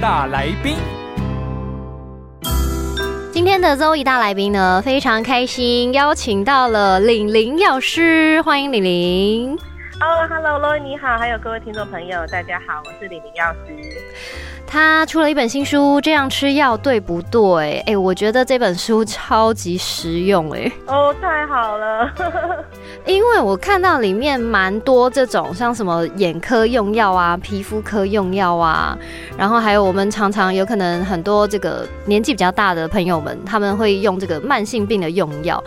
大来宾，今天的 Zoe 大来宾呢，非常开心，邀请到了玲玲药师，欢迎玲玲。哦、h e l l o l o 你好，还有各位听众朋友，大家好，我是李明药师。他出了一本新书，《这样吃药对不对》？哎，我觉得这本书超级实用，哎，哦，太好了，因为我看到里面蛮多这种像什么眼科用药啊、皮肤科用药啊，然后还有我们常常有可能很多这个年纪比较大的朋友们，他们会用这个慢性病的用药。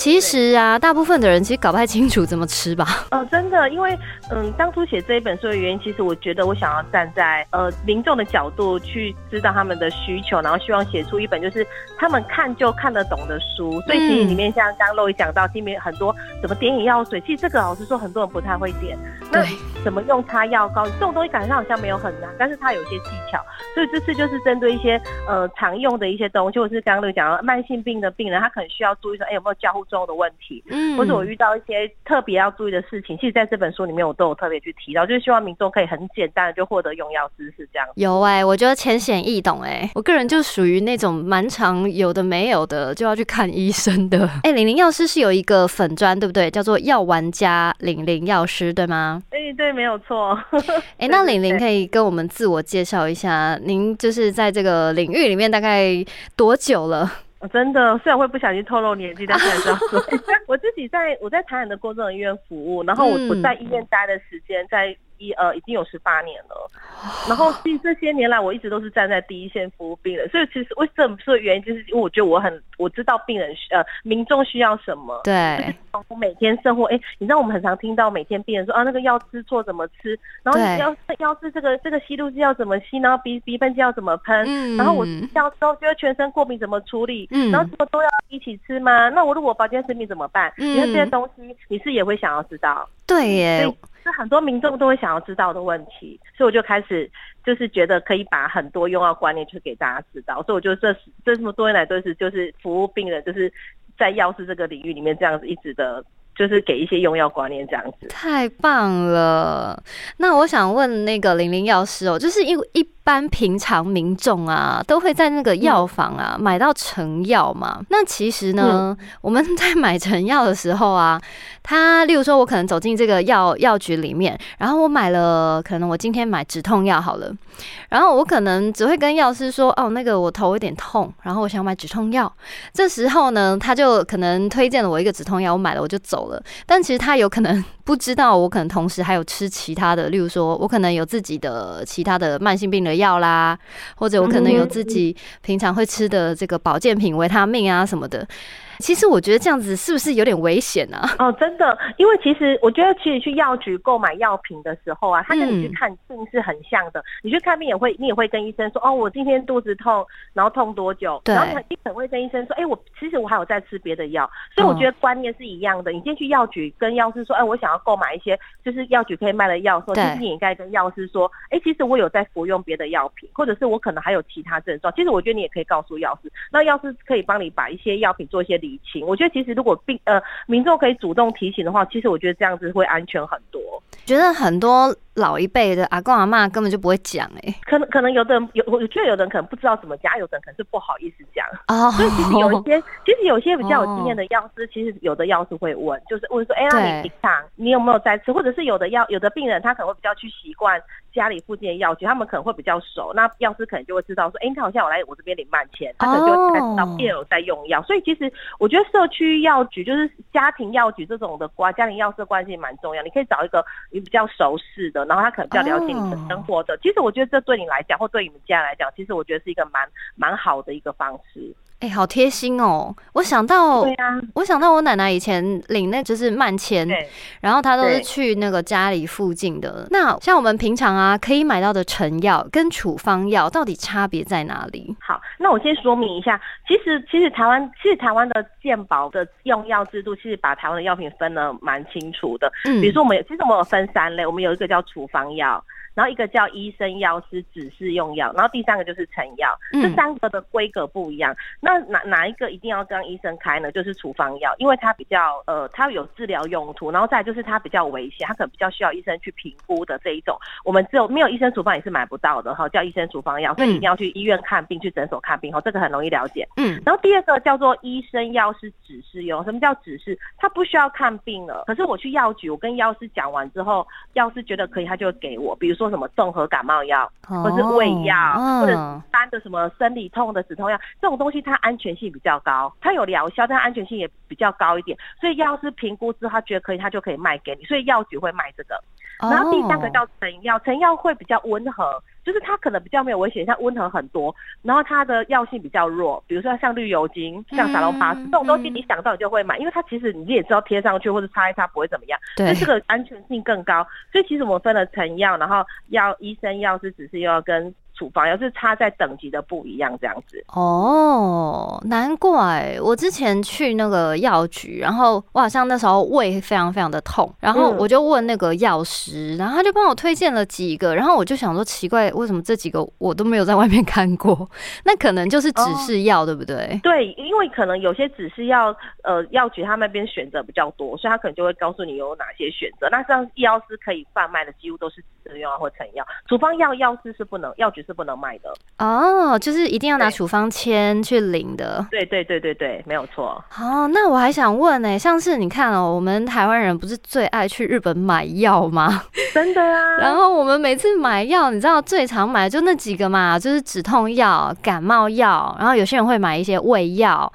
其实啊，大部分的人其实搞不太清楚怎么吃吧。哦，真的，因为嗯，当初写这一本书的原因，其实我觉得我想要站在呃民众的角度去知道他们的需求，然后希望写出一本就是他们看就看得懂的书。所以其实里面像刚刚露一讲到，里面很多怎么点眼药水，其实这个老实说很多人不太会点。那对怎么用擦药膏，这种东西感觉上好像没有很难，但是它有一些技巧。所以这次就是针对一些呃常用的一些东西，或是刚刚露讲到慢性病的病人，他可能需要注意说，哎有没有交互作用的问题。嗯或者我遇到一些特别要注意的事情，其实在这本书里面我都有特别去提到，就是希望民众可以很简单的就获得用药知识这样。有哎、我觉得浅显易懂哎、我个人就属于那种蛮常有的没有的就要去看医生的。哎、玲玲药师是有一个粉砖对不对？叫做药玩家玲玲药师对吗？哎、对，没有错。哎、那玲玲可以跟我们自我介绍一下，您就是在这个领域里面大概多久了？我真的虽然会不小心透露年纪，但是还是要说，我自己在我在台南的公众医院服务，然后我、嗯我在医院待的时间在。一呃，已经有十八年了，然后其实这些年来我一直都是站在第一线服务病人，所以其实为什么说原因，就是因为我觉得我很我知道病人需呃民众需要什么，对，我每天生活，哎、你知道我们很常听到每天病人说啊，那个药吃错怎么吃，然后对。你要药吃这个这个吸入剂要怎么吸，然后鼻鼻喷剂要怎么喷，嗯。然后我吃药之后觉得全身过敏怎么处理，嗯。然后什么都要一起吃吗？那我如果保健食品怎么办？嗯。你看这些东西，你是也会想要知道，对耶是很多民众都会想要知道的问题，所以我就开始就是觉得可以把很多用药观念去给大家知道，所以我觉得这这这么多年来都是就是服务病人，就是在药师这个领域里面这样子一直的，就是给一些用药观念这样子。太棒了！那我想问那个玲玲药师哦，就是因为一般平常民众啊，都会在那个药房啊、买到成药嘛。那其实呢，我们在买成药的时候啊，他例如说，我可能走进这个药药局里面，然后我买了，可能我今天买止痛药好了，然后我可能只会跟药师说，哦，那个我头有点痛，然后我想买止痛药。这时候呢，他就可能推荐了我一个止痛药，我买了我就走了。但其实他有可能不知道，我可能同时还有吃其他的，例如说我可能有自己的其他的慢性病的药啦，或者我可能有自己平常会吃的这个保健品、维他命啊什么的。其实我觉得这样子是不是有点危险啊？哦，真的，因为其实我觉得，其实去药局购买药品的时候啊，他跟你去嗯看病是很像的。你去看病也会，你也会跟医生说，哦，我今天肚子痛，然后痛多久？对然后你可能会跟医生说，哎，我其实我还有在吃别的药，所以我觉得观念是一样的。你先去药局跟药师说，哎，我想要购买一些就是药局可以卖的药，说其对实你应该跟药师说，哎，其实我有在服用别的药品，或者是我可能还有其他症状。其实我觉得你也可以告诉药师，那药师可以帮你把一些药品做一些理清。我觉得其实如果病呃民众可以主动提醒的话，其实我觉得这样子会安全很多。觉得很多老一辈的阿公阿妈根本就不会讲哎、可能可能有的人有，我觉得有的人可能不知道怎么讲，有的人可能是不好意思讲。哦，所以其实有一些，其实有一些比较有经验的药师，其实有的药师会问，就是问说，哎、那你平常你有没有在吃？或者是有的药，有的病人他可能会比较去习惯家里附近的药局，他们可能会比较熟，那药师可能就会知道说，哎、你好像有来我这边领慢钱，他可能就会才知道哦病人有在用药。所以其实我觉得社区药局就是家庭药局这种的关家庭药师的关系蛮重要，你可以找一个你比较熟识的，然后他可能比较了解你的生活的。其实我觉得这对你来讲，或对你们家来讲，其实我觉得是一个蛮蛮好的一个方式。哎、好贴心哦！我想到对，啊，我想到我奶奶以前领那就是慢签，然后她都是去那个家里附近的。那像我们平常啊可以买到的成药跟处方药到底差别在哪里？好，那我先说明一下，其实其实台湾其实台湾的健保的用药制度，其实把台湾的药品分得蛮清楚的。嗯比如说我们有，其实我们有分三类，我们有一个叫处方药。然后一个叫医生药师指示用药，然后第三个就是成药，嗯这三个的规格不一样。那哪哪一个一定要跟医生开呢？就是处方药，因为它比较呃，它有治疗用途，然后再就是它比较危险，它可能比较需要医生去评估的这一种，我们只有没有医生处方也是买不到的哈，叫医生处方药，所以一定要去医院看病，去诊所看病哈，这个很容易了解。嗯，然后第二个叫做医生药师指示用，什么叫指示？他不需要看病了，可是我去药局，我跟药师讲完之后，药师觉得可以，他就会给我，比如说什么综合感冒药，或是胃药，哦或者单的什么生理痛的止痛药，这种东西它安全性比较高，它有疗效，但安全性也比较高一点，所以药师评估之后，他觉得可以，他就可以卖给你，所以药局会卖这个。然后第三个哦叫成药，成药会比较温和，就是它可能比较没有危险，它温和很多，然后它的药性比较弱，比如说像绿油精、像沙龙巴斯、嗯这种东西，嗯。你想到你就会买，因为它其实你也知道贴上去或者擦一擦不会怎么样，对但这个安全性更高，所以其实我们分了成药，然后药医生药是只是要跟处方药是差在等级的不一样这样子。哦，难怪我之前去那个药局，然后我好像那时候胃非常非常的痛，然后嗯我就问那个药师，然后他就帮我推荐了几个，然后我就想说奇怪，为什么这几个我都没有在外面看过？那可能就是指示药，对不对？对，因为可能有些指示药呃药局他们那边选择比较多，所以他可能就会告诉你有哪些选择。那像药师可以贩卖的几乎都是止用药或成药，处方药药师是不能，药局是不能卖的。哦，就是一定要拿处方签去领的。对对对对对，没有错。哦，那我还想问呢、像是你看哦，我们台湾人不是最爱去日本买药吗？真的啊。然后我们每次买药，你知道最常买的就那几个嘛，就是止痛药、感冒药，然后有些人会买一些胃药，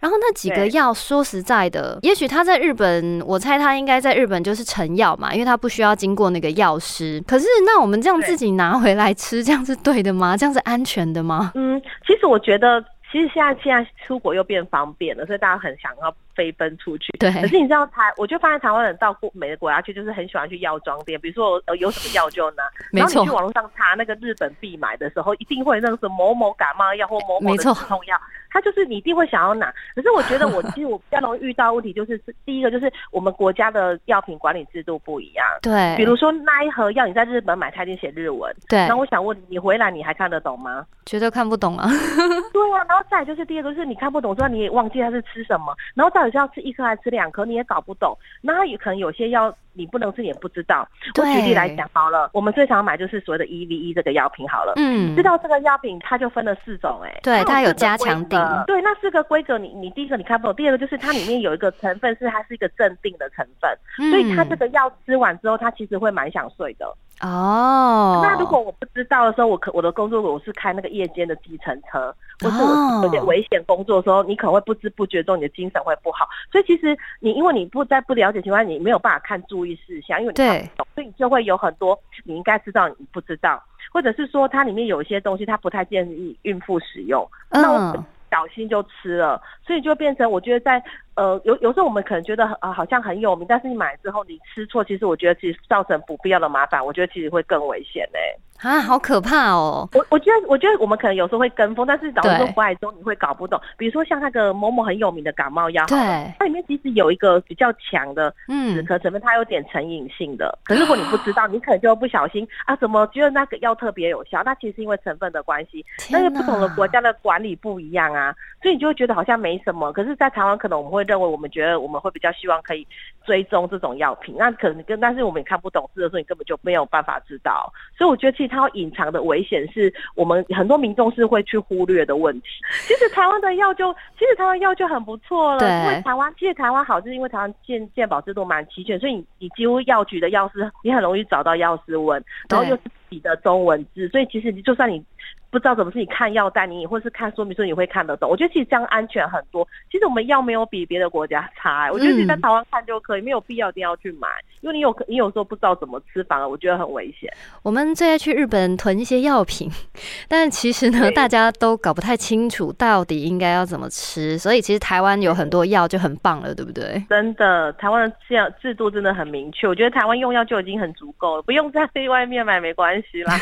然后那几个药，说实在的，也许他在日本，我猜他应该在日本就是成药嘛，因为他不需要经过那个药师。可是那我们这样自己拿回来吃，这样是对的吗？这样是安全的吗？嗯，其实我觉得，其实现在现在出国又变方便了，所以大家很想要飞奔出去。对可是你知道台，我就发现台湾人到过每个国家去，就是很喜欢去药妆店，比如说呃有什么药就拿，没错然后你去网络上查那个日本必买的时候，一定会那个什么某某感冒药或某某的止痛药，它就是你一定会想要拿。可是我觉得我 其实我比较容易遇到问题就是，第一个就是我们国家的药品管理制度不一样。对，比如说那一盒药你在日本买，它已经写日文，对那我想问你，你回来你还看得懂吗？绝对看不懂啊。对啊，然后再就是第二个就是你看不懂之后，你也忘记它是吃什么，然后到底是要吃一颗还是吃两颗，你也搞不懂。那它也可能有些药你不能吃，你也不知道。我举例来讲好了，我们最常买就是所谓的 EVE 这个药品好了。嗯知，道这个药品，它就分了四种、哎，对它有加强规格定对，那四个规格你，你第一个你看不懂，第二个就是它里面有一个成分是它是一个镇定的成分，所以它这嗯个药吃完之后，它其实会蛮想睡的。哦，那如果我不知道的时候，我可我的工作我是开那个夜间的计程车，或是哦我有点危险工作的时候，你可能会不知不觉中你的精神会不好。所以其实你因为你不在不了解情况下，你没有办法看注意事项，因为你看不懂，所以你就会有很多你应该知道你不知道，或者是说它里面有一些东西它不太建议孕妇使用。那我嗯，小心就吃了，所以就变成我觉得在呃有有时候我们可能觉得啊、好像很有名，但是你买之后你吃错，其实我觉得其实造成不必要的麻烦，我觉得其实会更危险呢、啊，好可怕哦。我我觉得，我觉得我们可能有时候会跟风，但是导致说对回来之后你会搞不懂。比如说像那个某某很有名的感冒药，对，它里面其实有一个比较强的止嗯，咳成分，它有点成瘾性的。可是如果你不知道，你可能就不小心啊，怎么觉得那个药特别有效？那其实是因为成分的关系，那个不同的国家的管理不一样啊，所以你就会觉得好像没什么。可是，在台湾可能我们会认为，我们觉得我们会比较希望可以追踪这种药品，那可能跟但是我们也看不懂字的时候，你根本就没有办法知道。所以我觉得其实它有隐藏的危险是我们很多民众是会去忽略的问题。其实台湾的药就其实台湾药就很不错了，因为台湾其实台湾好，就是因为台湾健健保制度蛮齐全，所以你你几乎药局的药师你很容易找到药师问，然后又己的中文字，所以其实你就算你不知道怎么是你看药单，你或是看说明书你会看得懂。我觉得其实这样安全很多。其实我们药没有比别的国家差、欸，我觉得你在嗯台湾看就可以，没有必要一定要去买，因为你有你有时候不知道怎么吃，反而我觉得很危险。我们最爱去日本囤一些药品，但其实呢，大家都搞不太清楚到底应该要怎么吃，所以其实台湾有很多药就很棒了，对不对？真的，台湾的这样制度真的很明确，我觉得台湾用药就已经很足够了，不用在 外面买没关系啦。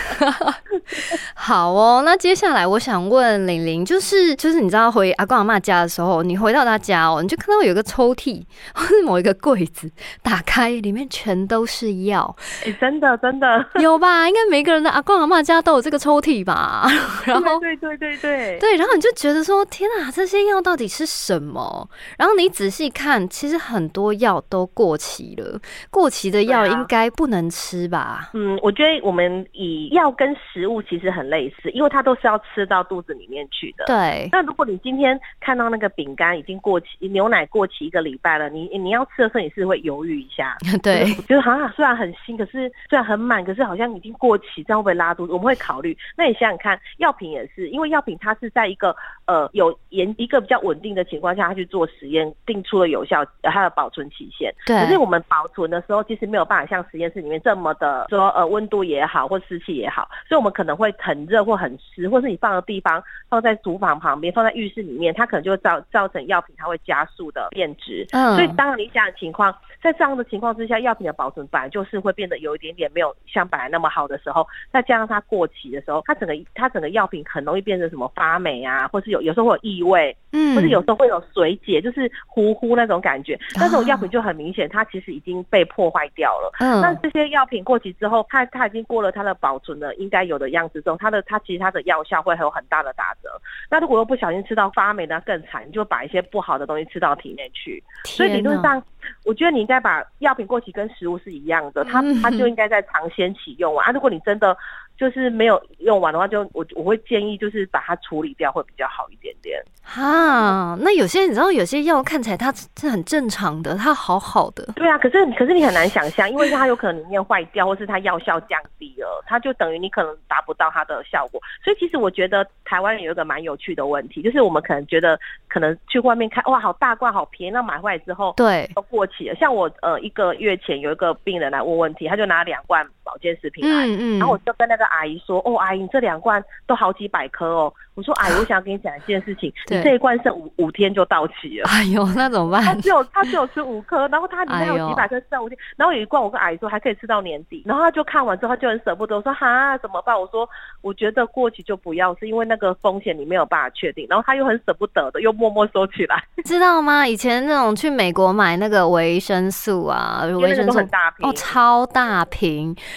好哦，那接下来我想问玲玲，就是就是你知道回阿公阿妈家的时候，你回到他家哦，你就看到有一个抽屉 或是某一个柜子，打开里面全都是药，哎、真的真的，有吧？应该每个人的阿公阿妈家都有这个抽屉吧？然后对对对对对，对，然后你就觉得说，天啊，这些药到底是什么？然后你仔细看，其实很多药都过期了，过期的药应该不能吃吧？嗯，我觉得我们以药跟食物其实很类似，因为它都是要吃到肚子里面去的。对，那如果你今天看到那个饼干已经过期，牛奶过期一个礼拜了，你你要吃的时候，你是会犹豫一下，对，就是好像虽然很新，可是虽然很满，可是好像已经过期，这样会不会拉肚子？我们会考虑。那你想想看，药品也是，因为药品它是在一个呃有严一个比较稳定的情况下，它去做实验，定出了有效呃它的保存期限。对可是，我们保存的时候，其实没有办法像实验室里面这么的说呃温度也好，或湿气也好，所以我们可能会很热或很湿，或是你放的地方放在厨房旁边，放在浴室里面，它可能就会造造成药品它会加速的变质。嗯所以当然理想的情况，在这样的情况之下，药品的保存本来就是会变得有一点点没有像本来那么好的时候，再加上它过期的时候，它整个它整个药品很容易变成什么发霉啊，或是有有时候会有异味，嗯或是有时候会有水解，就是糊糊那种感觉。那种药品就很明显，它其实已经被破坏掉了。嗯那嗯这些药品过期之后，它它已经过了它的保存的应该有的样子之后，它的它其实它的药效会有很大的打折。那如果又不小心吃到发霉的，那更惨，你就把一些不好的东西吃到体内去。所以理论上，我觉得你应该把药品过期跟食物是一样的，它嗯它就应该在尝鲜期用完啊。如果你真的就是没有用完的话，就我我会建议就是把它处理掉会比较好一点点。哈，那有些你知道，有些药看起来它是很正常的，它好好的，对啊，可是可是你很难想象，因为它有可能里面坏掉，或是它药效降低了，它就等于你可能达不到它的效果。所以其实我觉得台湾有一个蛮有趣的问题，就是我们可能觉得可能去外面看哇好大罐好便宜，那买回来之后对，都过期了。像我呃一个月前有一个病人来问问题，他就拿两罐保健食品来。嗯嗯然后我就跟那个阿姨说：“哦，阿姨，你这两罐都好几百颗哦。”我说：“阿姨，我想跟你讲一件事情，对你这一罐剩五五天就到期了。”哎呦，那怎么办？他只有他只有吃五颗，然后他里面有几百颗剩五天，然后有一罐我跟阿姨说还可以吃到年底，然后他就看完之后他就很舍不得，我说哈怎么办？我说我觉得过期就不要，是因为那个风险你没有办法确定，然后他又很舍不得的，又默默收起来，知道吗？以前那种去美国买那个维生素啊，维生素很大瓶。哦，超大瓶。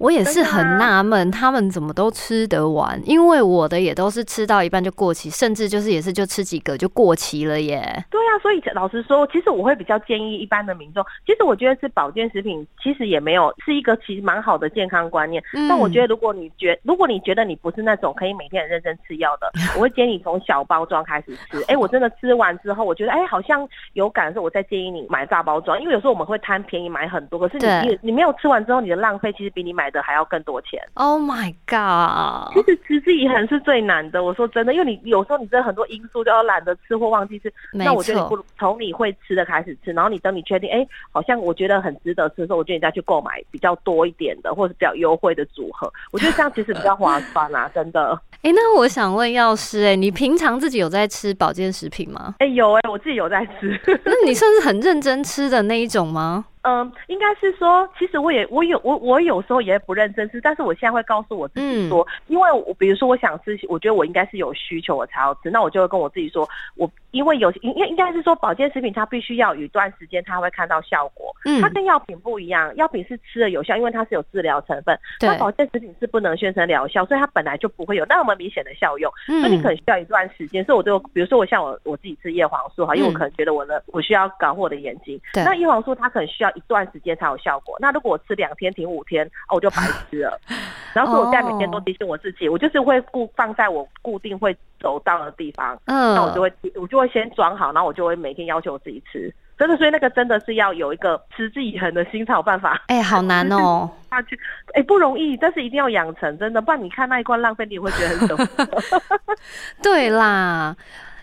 我也是很啊纳闷，他们怎么都吃得完？因为我的也都是吃到一半就过期，甚至就是也是就吃几个就过期了耶。对啊，所以老实说，其实我会比较建议一般的民众，其实我觉得吃保健食品，其实也没有是一个其实蛮好的健康观念。嗯但我觉得，如果你觉如果你觉得你不是那种可以每天很认真吃药的，我会建议你从小包装开始吃。哎，我真的吃完之后，我觉得哎好像有感的时候，我再建议你买大包装，因为有时候我们会贪便宜买很多，可是你你你没有吃完之后，你的浪费其实比你买的还要更多钱。Oh my god！其实持之以恒是最难的。我说真的，因为你有时候你真的很多因素都要懒得吃或忘记吃，那我觉得你不，如从你会吃的开始吃，然后你等你确定，哎，好像我觉得很值得吃的时候，我觉得你再去购买比较多一点的，或者是比较优惠的组合。我觉得这样其实比较划算啊，真的。哎、那我想问药师，哎，你平常自己有在吃保健食品吗？哎，有哎，我自己有在吃。那你算是很认真吃的那一种吗？嗯，应该是说，其实我也我有我我有时候也不认真吃，但是我现在会告诉我自己说，因为我比如说我想吃，我觉得我应该是有需求我才要吃，那我就会跟我自己说，我因为有应应应该是说保健食品它必须要有一段时间它会看到效果，嗯它跟药品不一样，药品是吃了有效，因为它是有治疗成分，对那保健食品是不能宣称疗效，所以它本来就不会有那么明显的效用。嗯所以你可能需要一段时间。所以我就比如说我像我我自己吃叶黄素哈，因为我嗯可能觉得我的我需要搞我的眼睛，对那叶黄素它可能需要一段时间才有效果。那如果我吃两天停五天，哦，我就白吃了。然后所以我现在每天都提醒我自己，我就是会固放在我固定会走到的地方，嗯，那我就会我就会先装好，然后我就会每天要求我自己吃。真的，所以那个真的是要有一个持之以恒的心才有办法哎、好难哦、下去。哎，不容易，但是一定要养成，真的，不然你看那一罐浪费，你会觉得很舍不得。对啦。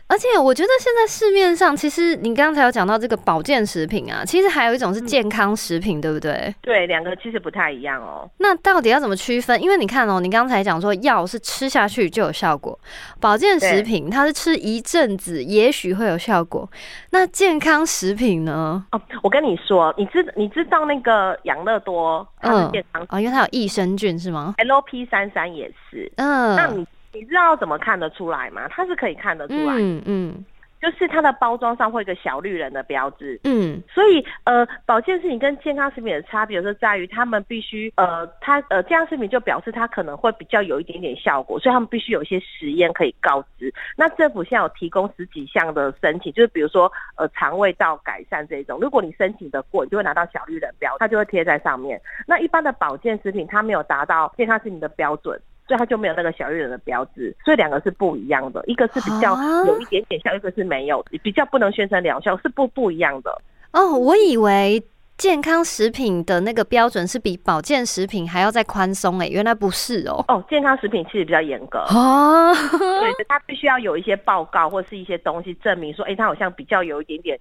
而且我觉得现在市面上，其实你刚才有讲到这个保健食品啊，其实还有一种是健康食品，对不对？对，两个其实不太一样哦。那到底要怎么区分？因为你看哦，你刚才讲说药是吃下去就有效果，保健食品它是吃一阵子也许会有效果，那健康食品呢？哦，我跟你说，你知你知道那个养乐多它是嗯健康、哦，因为它有益生菌是吗？LP 三三也是。嗯那嗯你你知道怎么看得出来吗？它是可以看得出来，嗯嗯就是它的包装上会有一个小绿人的标志。嗯所以，呃，保健食品跟健康食品的差别就是在于，他们必须，呃，它呃，健康食品就表示它可能会比较有一点点效果，所以他们必须有一些实验可以告知。那政府现在有提供十几项的申请，就是比如说，呃，肠胃道改善这一种，如果你申请的过，你就会拿到小绿人标，它就会贴在上面。那一般的保健食品，它没有达到健康食品的标准。所以它就没有那个小绿人的标志，所以两个是不一样的，一个是比较啊有一点点效，一个是没有，比较不能宣称疗效，是不不一样的。哦，我以为健康食品的那个标准是比保健食品还要再宽松诶，原来不是哦。哦，健康食品其实比较严格，哦，对，它必须要有一些报告或是一些东西证明说，哎、它好像比较有一点点，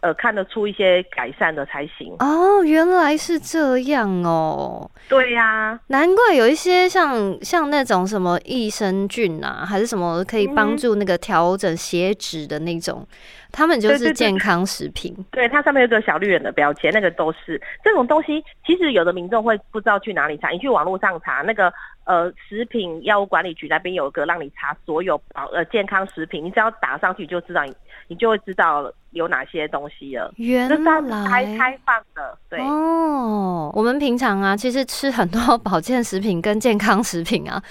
呃，看得出一些改善的才行。哦，原来是这样哦。对呀、难怪有一些像像那种什么益生菌啊，还是什么可以帮嗯助那个调整血脂的那种，他们就是健康食品。对，它上面有个小绿人的标签，那个都是这种东西。其实有的民众会不知道去哪里查，你去网络上查那个呃食品药物管理局那边有一个让你查所有保呃健康食品，你只要打上去就知道你你就会知道有哪些东西了。原来是开开放的，对。哦，我们平常啊，其实吃很多保健食品跟健康食品啊，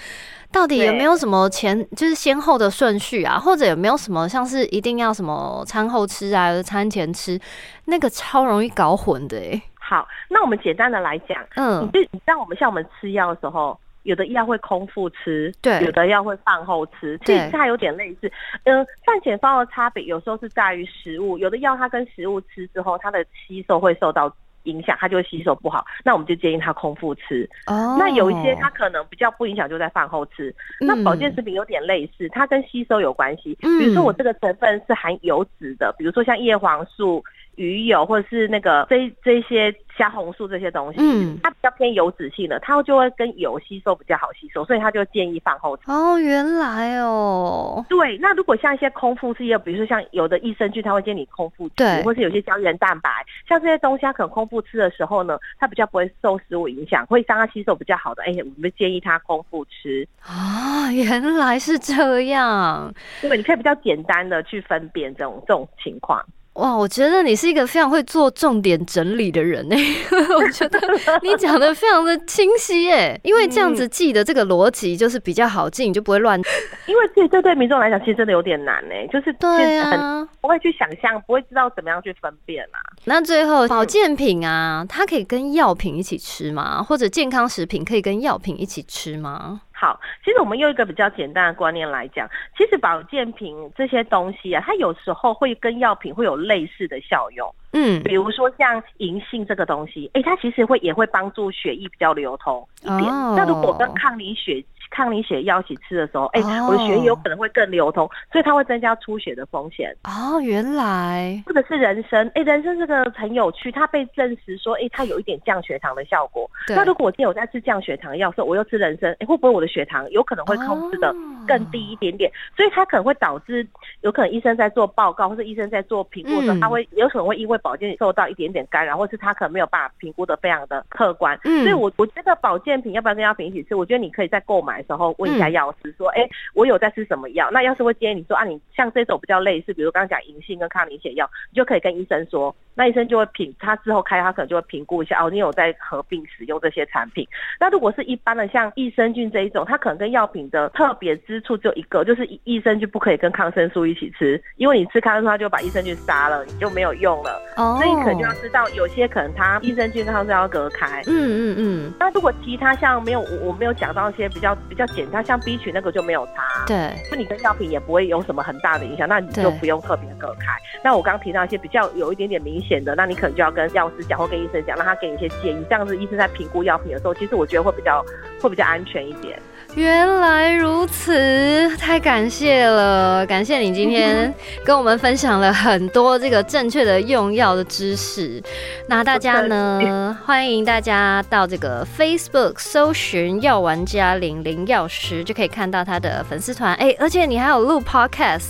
到底有没有什么前就是先后的顺序啊，或者有没有什么像是一定要什么餐后吃啊，餐前吃，那个超容易搞混的哎。好，那我们简单的来讲，你嗯，就你知道我们像我们吃药的时候，有的药会空腹吃，对有的药会饭后吃，其实它有点类似。嗯、饭前饭后的差别有时候是在于食物，有的药它跟食物吃之后，它的吸收会受到。影响它就会吸收不好，那我们就建议它空腹吃。哦，那有一些它可能比较不影响，就在饭后吃。那保健嗯食品有点类似，它跟吸收有关系。嗯比如说我这个成分是含油脂的，比如说像叶黄素、鱼油或者是那个这这些虾红素这些东西，嗯它比较偏油脂性的，它就会跟油吸收比较好吸收，所以它就建议饭后吃。哦，原来哦，对，那如果像一些空腹吃药，比如说像有的益生菌，它会建议你空腹吃对，或是有些胶原蛋白，像这些东西，它可能空腹吃的时候呢，它比较不会受食物影响，会让它吸收比较好的。哎，我们建议它空腹吃。哦，原来是这样。对，你可以比较简单的去分辨这种这种情况。哇，我觉得你是一个非常会做重点整理的人呢。我觉得你讲的非常的清晰哎，因为这样子记的这个逻辑就是比较好记，你就不会乱。因为这这对民众来讲，其实真的有点难呢，就是对啊，不会去想象，不会知道怎么样去分辨啊。那最后保健品啊，它可以跟药品一起吃吗？或者健康食品可以跟药品一起吃吗？好，其实我们用一个比较简单的观念来讲，其实保健品这些东西啊，它有时候会跟药品会有类似的效用。嗯，比如说像银杏这个东西，诶，它其实会也会帮助血液比较流通一点。哦那如果跟抗凝血抗凝血药一起吃的时候，诶，哦我的血液有可能会更流通，所以它会增加出血的风险。哦，原来或者是人参，诶，人参这个很有趣，它被证实说，诶，它有一点降血糖的效果。那如果我今天有在吃降血糖药的时候，我又吃人参，诶，会不会我的血糖有可能会控制的哦更低一点点？所以它可能会导致，有可能医生在做报告或者医生在做评估的时候，嗯他会有可能会因为保健受到一点点干扰，或是他可能没有办法评估的非常的客观。嗯所以我我觉得保健品要不要跟药品一起吃？我觉得你可以再购买的时候问一下嗯药师说，诶，我有在吃什么药？那药师会建议你说啊，你像这种比较类似，比如刚刚讲银杏跟抗凝血药，你就可以跟医生说，那医生就会评，他之后开他可能就会评估一下，哦，你有在合并使用这些产品。那如果是一般的像益生菌这一种，它可能跟药品的特别之处只有一个，就是益益生菌不可以跟抗生素一起吃，因为你吃抗生素它就把益生菌杀了，你就没有用了。哦，所以你可能就要知道，有些可能它益生菌跟抗生素要隔开。嗯嗯嗯，那如果其他像没有我我没有讲到一些比较比较简单，像 B 群那个就没有差。对，就你跟药品也不会有什么很大的影响，那你就不用特别隔开。那我刚刚提到一些比较有一点点明显的，那你可能就要跟药师讲或跟医生讲，让他给你一些建议。这样子医生在评估药品的时候，其实我觉得会比较会比较安全一点。原来如此，太感谢了，感谢你今天 跟我们分享了很多这个正确的用药的知识。那大家呢，欢迎大家到这个 Facebook 搜寻“药玩家零零药师”，就可以看到他的粉丝团。哎，而且你还有录 Podcast。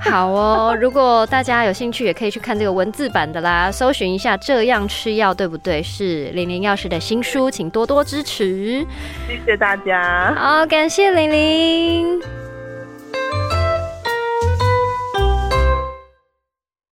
好哦，如果大家有兴趣，也可以去看这个文字版的啦，搜寻一下“这样吃药对不对”是玲玲药师的新书，请多多支持。谢谢大家。好，感谢玲玲。